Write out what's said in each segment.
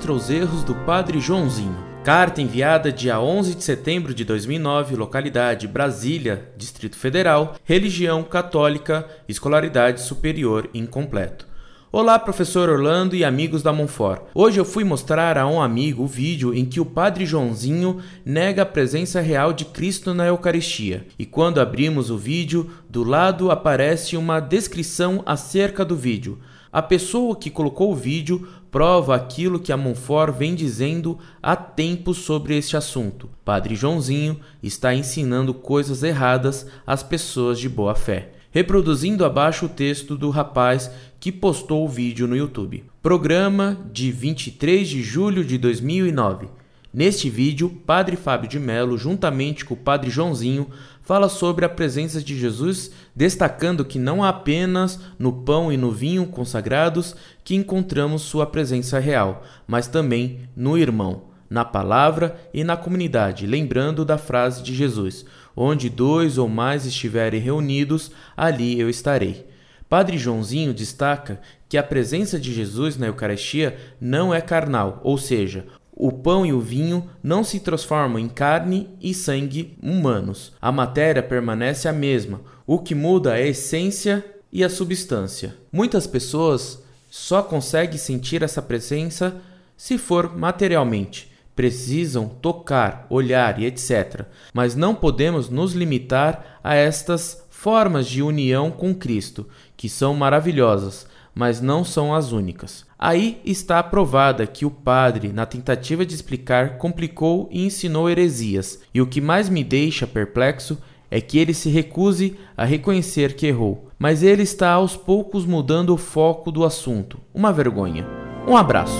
contra os erros do padre Joãozinho. Carta enviada dia 11 de setembro de 2009, localidade Brasília, Distrito Federal, religião católica, escolaridade superior incompleto. Olá, professor Orlando e amigos da Monfort. Hoje eu fui mostrar a um amigo o vídeo em que o Padre Joãozinho nega a presença real de Cristo na Eucaristia. E quando abrimos o vídeo, do lado aparece uma descrição acerca do vídeo. A pessoa que colocou o vídeo prova aquilo que a Monfort vem dizendo há tempo sobre este assunto. Padre Joãozinho está ensinando coisas erradas às pessoas de boa fé reproduzindo abaixo o texto do rapaz que postou o vídeo no YouTube. Programa de 23 de julho de 2009. Neste vídeo, Padre Fábio de Melo, juntamente com o Padre Joãozinho, fala sobre a presença de Jesus, destacando que não apenas no pão e no vinho consagrados que encontramos sua presença real, mas também no irmão, na palavra e na comunidade, lembrando da frase de Jesus: Onde dois ou mais estiverem reunidos, ali eu estarei. Padre Joãozinho destaca que a presença de Jesus na Eucaristia não é carnal, ou seja, o pão e o vinho não se transformam em carne e sangue humanos. A matéria permanece a mesma, o que muda é a essência e a substância. Muitas pessoas só conseguem sentir essa presença se for materialmente precisam tocar, olhar e etc. Mas não podemos nos limitar a estas formas de união com Cristo, que são maravilhosas, mas não são as únicas. Aí está provada que o padre, na tentativa de explicar, complicou e ensinou heresias, e o que mais me deixa perplexo é que ele se recuse a reconhecer que errou, mas ele está aos poucos mudando o foco do assunto. Uma vergonha. Um abraço.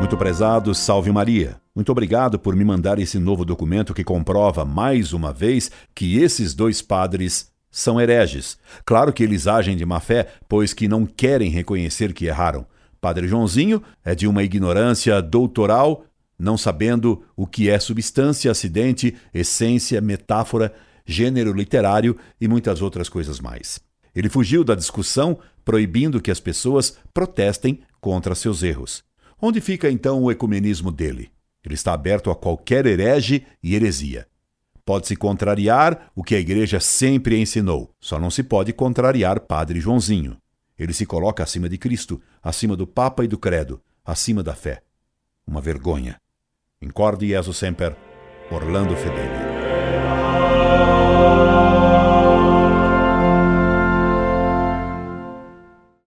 Muito prezado, salve Maria. Muito obrigado por me mandar esse novo documento que comprova mais uma vez que esses dois padres são hereges. Claro que eles agem de má fé, pois que não querem reconhecer que erraram. Padre Joãozinho é de uma ignorância doutoral, não sabendo o que é substância, acidente, essência, metáfora, gênero literário e muitas outras coisas mais. Ele fugiu da discussão, proibindo que as pessoas protestem contra seus erros. Onde fica então o ecumenismo dele? Ele está aberto a qualquer herege e heresia. Pode-se contrariar o que a Igreja sempre ensinou, só não se pode contrariar Padre Joãozinho. Ele se coloca acima de Cristo, acima do Papa e do Credo, acima da fé. Uma vergonha. Incorde Jesus Semper, Orlando Fedeli.